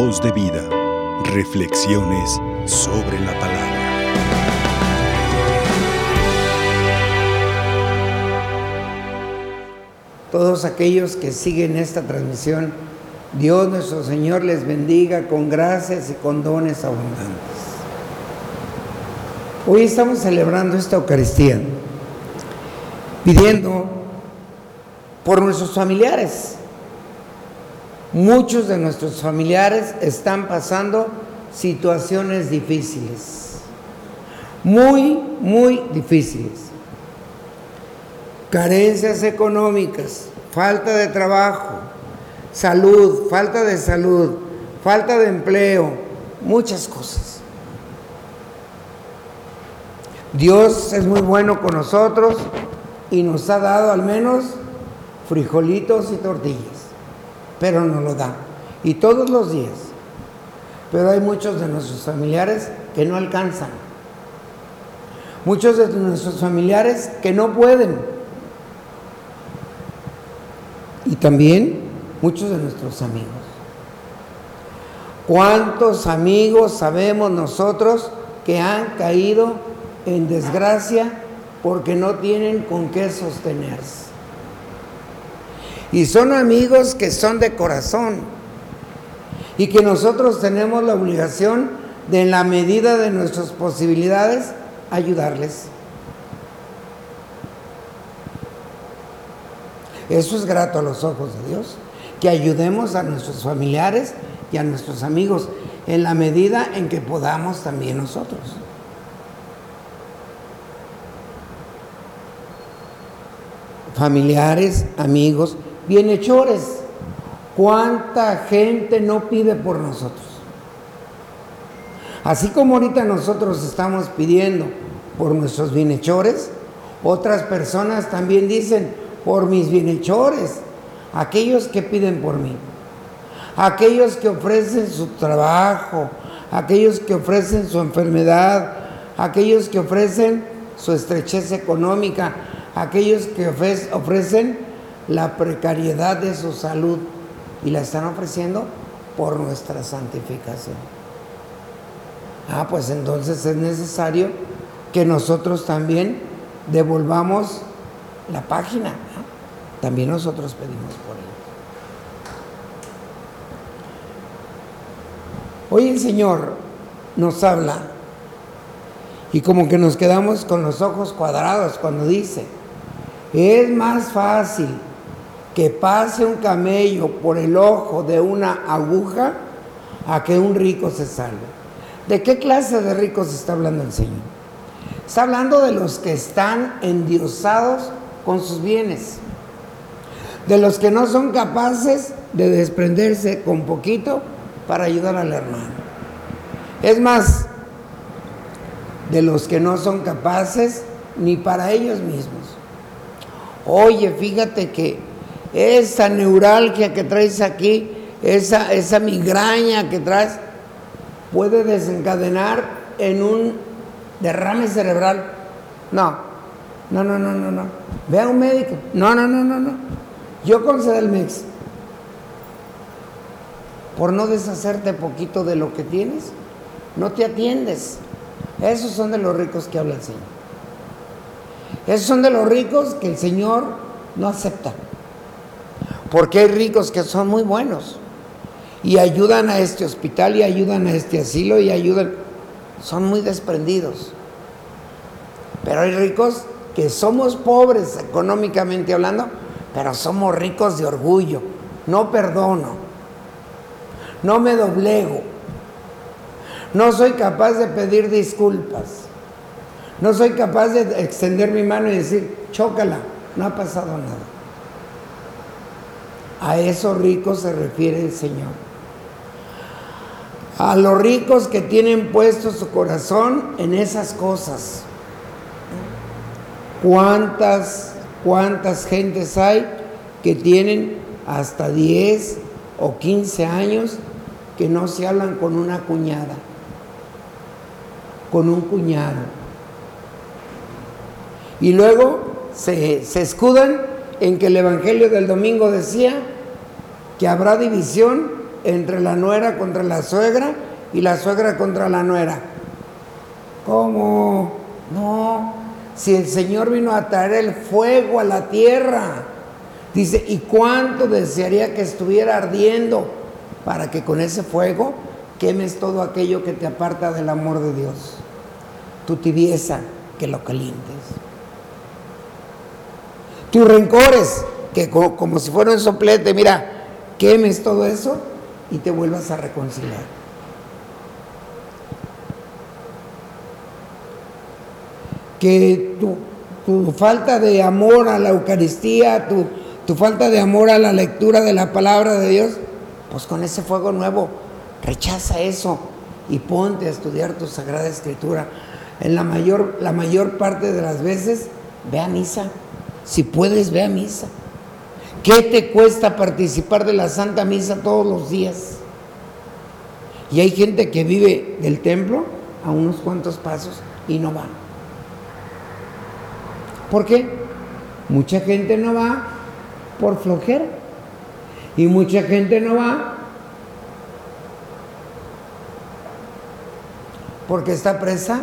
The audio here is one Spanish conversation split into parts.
Voz de vida. Reflexiones sobre la palabra. Todos aquellos que siguen esta transmisión, Dios nuestro Señor les bendiga con gracias y con dones abundantes. Hoy estamos celebrando esta Eucaristía, pidiendo por nuestros familiares. Muchos de nuestros familiares están pasando situaciones difíciles, muy, muy difíciles. Carencias económicas, falta de trabajo, salud, falta de salud, falta de empleo, muchas cosas. Dios es muy bueno con nosotros y nos ha dado al menos frijolitos y tortillas pero no lo da. Y todos los días. Pero hay muchos de nuestros familiares que no alcanzan. Muchos de nuestros familiares que no pueden. Y también muchos de nuestros amigos. ¿Cuántos amigos sabemos nosotros que han caído en desgracia porque no tienen con qué sostenerse? Y son amigos que son de corazón. Y que nosotros tenemos la obligación de, en la medida de nuestras posibilidades, ayudarles. Eso es grato a los ojos de Dios. Que ayudemos a nuestros familiares y a nuestros amigos en la medida en que podamos también nosotros. Familiares, amigos, bienhechores. ¿Cuánta gente no pide por nosotros? Así como ahorita nosotros estamos pidiendo por nuestros bienhechores, otras personas también dicen, por mis bienhechores, aquellos que piden por mí, aquellos que ofrecen su trabajo, aquellos que ofrecen su enfermedad, aquellos que ofrecen su estrechez económica, aquellos que ofrecen la precariedad de su salud y la están ofreciendo por nuestra santificación. Ah, pues entonces es necesario que nosotros también devolvamos la página. También nosotros pedimos por él. Hoy el Señor nos habla y como que nos quedamos con los ojos cuadrados cuando dice, es más fácil que pase un camello por el ojo de una aguja a que un rico se salve. ¿De qué clase de ricos está hablando el Señor? Está hablando de los que están endiosados con sus bienes, de los que no son capaces de desprenderse con poquito para ayudar al hermano. Es más, de los que no son capaces ni para ellos mismos. Oye, fíjate que esa neuralgia que traes aquí, esa, esa migraña que traes, puede desencadenar en un derrame cerebral. No, no, no, no, no, no. Ve a un médico. No, no, no, no, no. Yo con Sedelmex, por no deshacerte poquito de lo que tienes, no te atiendes. Esos son de los ricos que habla el Señor. Esos son de los ricos que el Señor no acepta. Porque hay ricos que son muy buenos y ayudan a este hospital y ayudan a este asilo y ayudan. Son muy desprendidos. Pero hay ricos que somos pobres económicamente hablando, pero somos ricos de orgullo. No perdono. No me doblego. No soy capaz de pedir disculpas. No soy capaz de extender mi mano y decir, chócala, no ha pasado nada. A esos ricos se refiere el Señor. A los ricos que tienen puesto su corazón en esas cosas. ¿Cuántas, cuántas gentes hay que tienen hasta 10 o 15 años que no se hablan con una cuñada, con un cuñado? Y luego se, se escudan en que el Evangelio del domingo decía que habrá división entre la nuera contra la suegra y la suegra contra la nuera. ¿Cómo? No, si el Señor vino a traer el fuego a la tierra, dice, ¿y cuánto desearía que estuviera ardiendo para que con ese fuego quemes todo aquello que te aparta del amor de Dios? Tu tibieza, que lo calientes. Tus rencores, que como, si fuera un soplete, mira, quemes todo eso y te vuelvas a reconciliar. que tu, falta de amor a la Eucaristía, tu, tu falta de amor a la lectura de la palabra de Dios, pues con ese fuego nuevo, rechaza eso y ponte a estudiar tu Sagrada Escritura. En la mayor, la mayor parte de las veces, ve a misa. Si puedes, ve a misa. ¿Qué te cuesta participar de la Santa Misa todos los días? Y hay gente que vive del templo a unos cuantos pasos y no va. ¿Por qué? Mucha gente no va por flojera. Y mucha gente no va porque está presa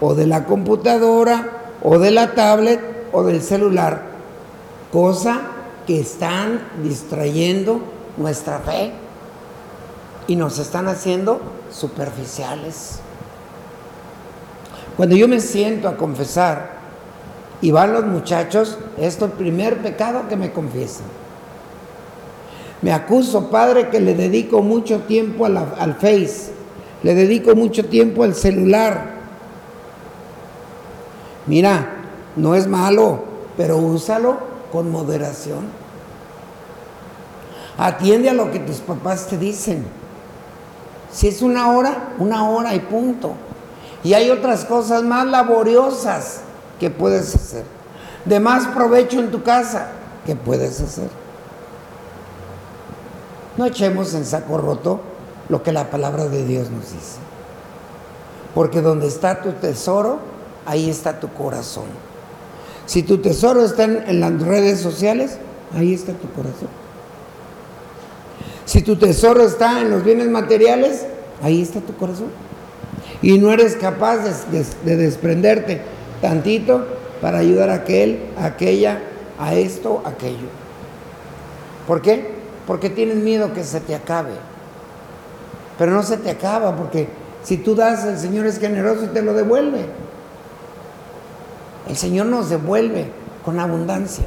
o de la computadora o de la tablet o del celular. Cosa que están distrayendo nuestra fe y nos están haciendo superficiales. Cuando yo me siento a confesar, y van los muchachos, esto es el primer pecado que me confiesan. Me acuso, padre, que le dedico mucho tiempo al Face, le dedico mucho tiempo al celular. Mira, no es malo, pero úsalo con moderación. Atiende a lo que tus papás te dicen. Si es una hora, una hora y punto. Y hay otras cosas más laboriosas ¿Qué puedes hacer? De más provecho en tu casa, ¿qué puedes hacer? No echemos en saco roto lo que la palabra de Dios nos dice. Porque donde está tu tesoro, ahí está tu corazón. Si tu tesoro está en, las redes sociales, ahí está tu corazón. Si tu tesoro está en los bienes materiales, ahí está tu corazón. Y no eres capaz de, de desprenderte tantito para ayudar a aquel, a aquella, a esto, a aquello. ¿Por qué? Porque tienes miedo que se te acabe. Pero no se te acaba porque si tú das, el Señor es generoso y te lo devuelve. El Señor nos devuelve con abundancia.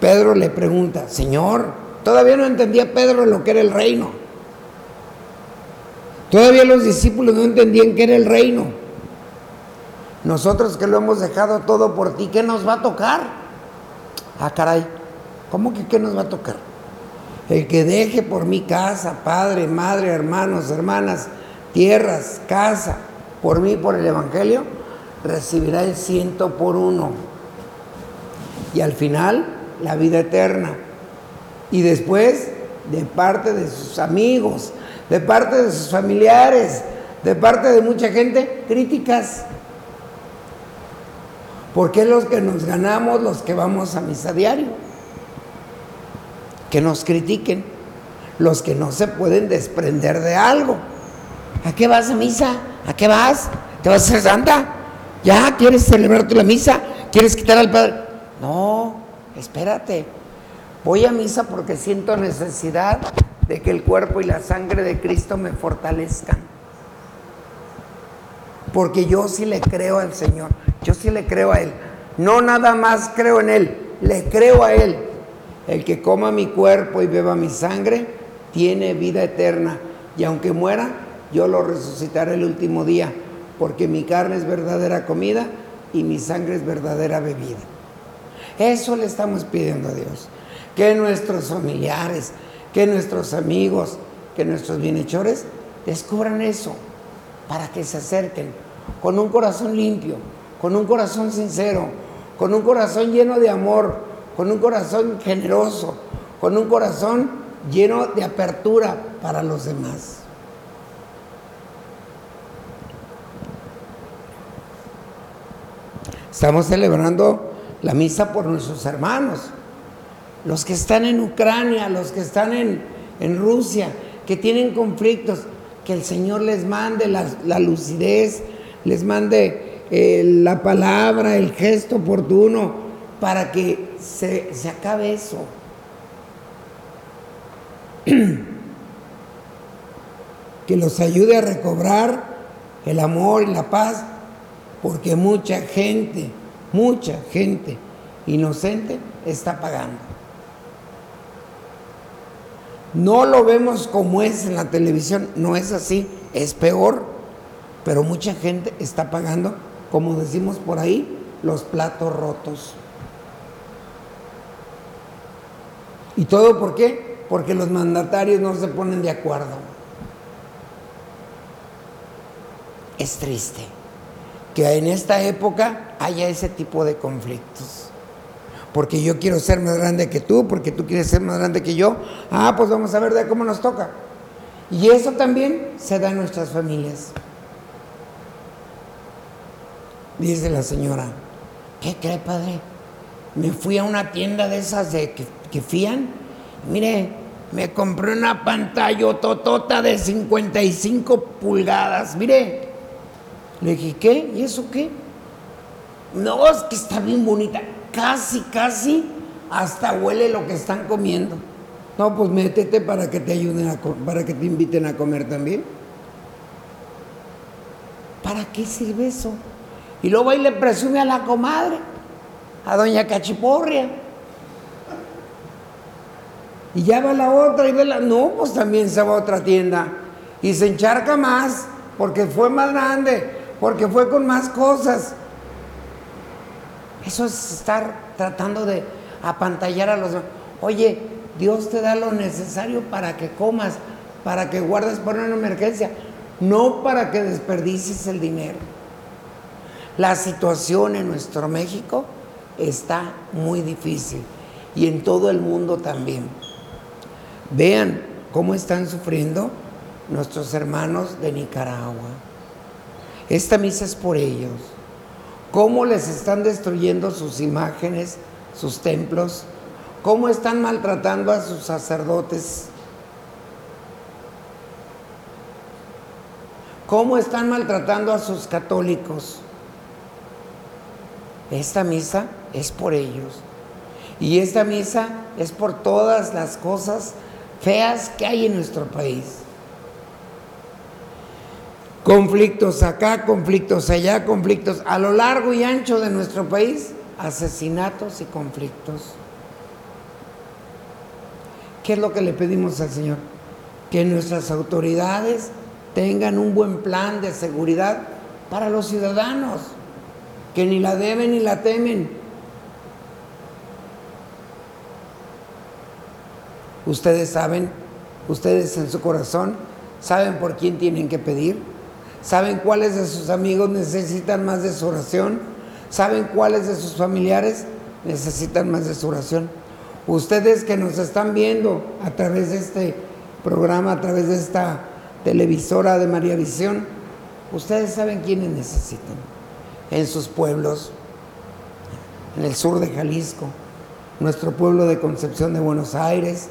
Pedro le pregunta, Señor, todavía no entendía Pedro lo que era el reino. Todavía los discípulos no entendían qué era el reino. Nosotros que lo hemos dejado todo por ti, ¿qué nos va a tocar? Ah, caray, ¿cómo que qué nos va a tocar? El que deje por mi casa, padre, madre, hermanos, hermanas, tierras, casa, por mí, por el Evangelio, recibirá el ciento por uno. Y al final, la vida eterna. Y después, de parte de sus amigos, de parte de sus familiares, de parte de mucha gente, críticas. Porque los que nos ganamos los que vamos a misa diario. Que nos critiquen. Los que no se pueden desprender de algo. ¿A qué vas a misa? ¿A qué vas? ¿Te vas a hacer santa? ¿Ya quieres celebrarte la misa? ¿Quieres quitar al padre? No, espérate. Voy a misa porque siento necesidad de que el cuerpo y la sangre de Cristo me fortalezcan. Porque yo sí le creo al Señor. Yo sí le creo a Él. No nada más creo en Él, le creo a Él. El que coma mi cuerpo y beba mi sangre tiene vida eterna. Y aunque muera, yo lo resucitaré el último día, porque mi carne es verdadera comida y mi sangre es verdadera bebida. Eso le estamos pidiendo a Dios. Que nuestros familiares, que nuestros amigos, que nuestros bienhechores descubran eso para que se acerquen con un corazón limpio, con un corazón sincero, con un corazón lleno de amor, con un corazón generoso, con un corazón lleno de apertura para los demás. Estamos celebrando la misa por nuestros hermanos, los que están en Ucrania, los que están en, en Rusia, que tienen conflictos, que el Señor les mande la, lucidez, les mande eh, la palabra, el gesto oportuno, para que se, se acabe eso. que los ayude a recobrar el amor y la paz, porque mucha gente, mucha gente inocente está pagando. No lo vemos como es en la televisión, no es así, es peor, pero mucha gente está pagando, como decimos por ahí, los platos rotos. ¿Y todo por qué? Porque los mandatarios no se ponen de acuerdo. es triste que en esta época haya ese tipo de conflictos. Porque yo quiero ser más grande que tú, porque tú quieres ser más grande que yo. Ah, pues vamos a ver de cómo nos toca. Y eso también se da en nuestras familias. Dice la señora, ¿qué cree, padre? Me fui a una tienda de esas de que, que fían. Mire, me compré una pantalla totota de 55 pulgadas. Mire, le dije, ¿qué? ¿Y eso qué? No, es que está bien bonita. Casi, casi, hasta huele lo que están comiendo. No, pues métete para que te ayuden a para que te inviten a comer también. ¿Para qué sirve eso? Y luego ahí le presume a la comadre, a doña Cachiporria. Y ya va la otra y ve la. No, pues también se va a otra tienda. Y se encharca más, porque fue más grande porque fue con más cosas. Eso es estar tratando de apantallar a los Oye, Dios te da lo necesario para que comas, para que guardes por una emergencia, no para que desperdicies el dinero. La situación en nuestro México está muy difícil y en todo el mundo también. Vean cómo están sufriendo nuestros hermanos de Nicaragua. Esta misa es por ellos. Cómo les están destruyendo sus imágenes, sus templos, cómo están maltratando a sus sacerdotes, cómo están maltratando a sus católicos. Esta misa es por ellos. Y esta misa es por todas las cosas feas que hay en nuestro país. Conflictos acá, conflictos allá, conflictos a lo largo y ancho de nuestro país, asesinatos y conflictos. ¿Qué es lo que le pedimos al Señor? Que nuestras autoridades tengan un buen plan de seguridad para los ciudadanos, que ni la deben ni la temen. Ustedes saben, ustedes en su corazón, saben por quién tienen que pedir. ¿Saben cuáles de sus amigos necesitan más de su oración? ¿Saben cuáles de sus familiares necesitan más de su oración? Ustedes que nos están viendo a través de este programa, a través de esta televisora de María Visión, ustedes saben quiénes necesitan. En sus pueblos, en el sur de Jalisco, nuestro pueblo de Concepción de Buenos Aires,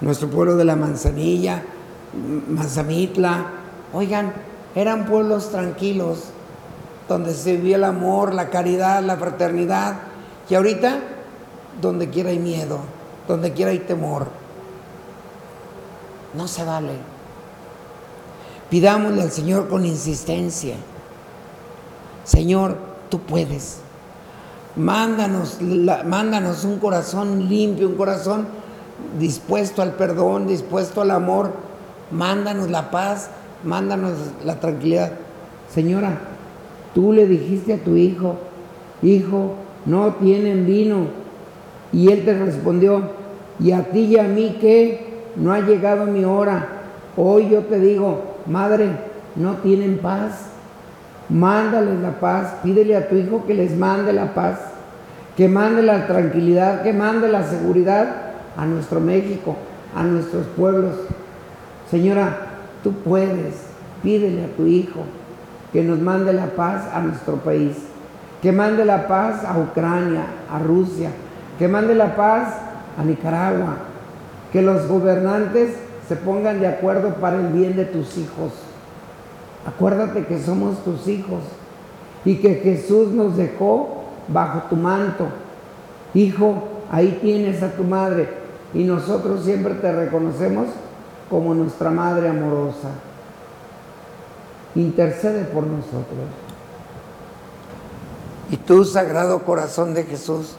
nuestro pueblo de La Manzanilla, Mazamitla. Oigan, eran pueblos tranquilos, donde se vivía el amor, la caridad, la fraternidad. Y ahorita, donde quiera hay miedo, donde quiera hay temor. No se vale. Pidámosle al Señor con insistencia. Señor, tú puedes. Mándanos, mándanos un corazón limpio, un corazón dispuesto al perdón, dispuesto al amor. Mándanos la paz mándanos la tranquilidad. Señora, tú le dijiste a tu hijo, hijo, no tienen vino. Y él te respondió, y a ti y a mí que no ha llegado mi hora. Hoy yo te digo, madre, no tienen paz. Mándales la paz, pídele a tu hijo que les mande la paz, que mande la tranquilidad, que mande la seguridad a nuestro México, a nuestros pueblos. Señora, Tú puedes, pídele a tu Hijo que nos mande la paz a nuestro país, que mande la paz a Ucrania, a Rusia, que mande la paz a Nicaragua, que los gobernantes se pongan de acuerdo para el bien de tus hijos. Acuérdate que somos tus hijos y que Jesús nos dejó bajo tu manto. Hijo, ahí tienes a tu madre y nosotros siempre te reconocemos como nuestra madre amorosa. Intercede por nosotros. Y tú, Sagrado Corazón de Jesús,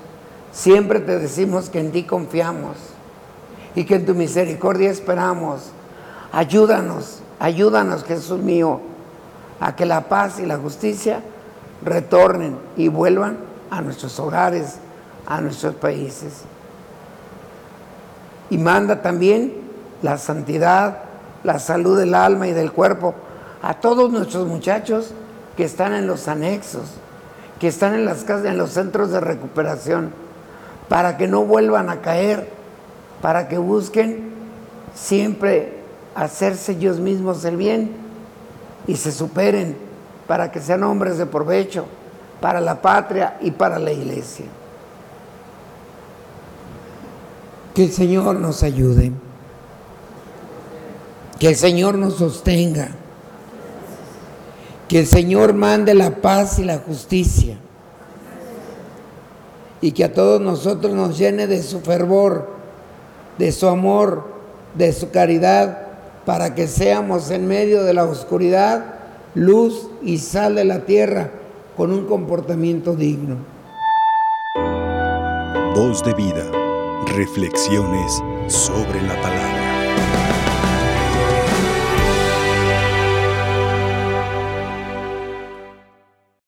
siempre te decimos que en ti confiamos y que en tu misericordia esperamos. Ayúdanos, ayúdanos, Jesús mío, a que la paz y la justicia retornen y vuelvan a nuestros hogares, a nuestros países. Y manda también la santidad, la salud del alma y del cuerpo a todos nuestros muchachos que están en los anexos, que están en las casas, en los centros de recuperación, para que no vuelvan a caer, para que busquen siempre hacerse ellos mismos el bien y se superen, para que sean hombres de provecho para la patria y para la iglesia. Que el Señor nos ayude, que el Señor nos sostenga que el Señor mande la paz y la justicia. Y que a todos nosotros nos llene de su fervor, de su amor, de su caridad, para que seamos en medio de la oscuridad luz y sal de la tierra con un comportamiento digno. Voz de vida. Reflexiones sobre la palabra.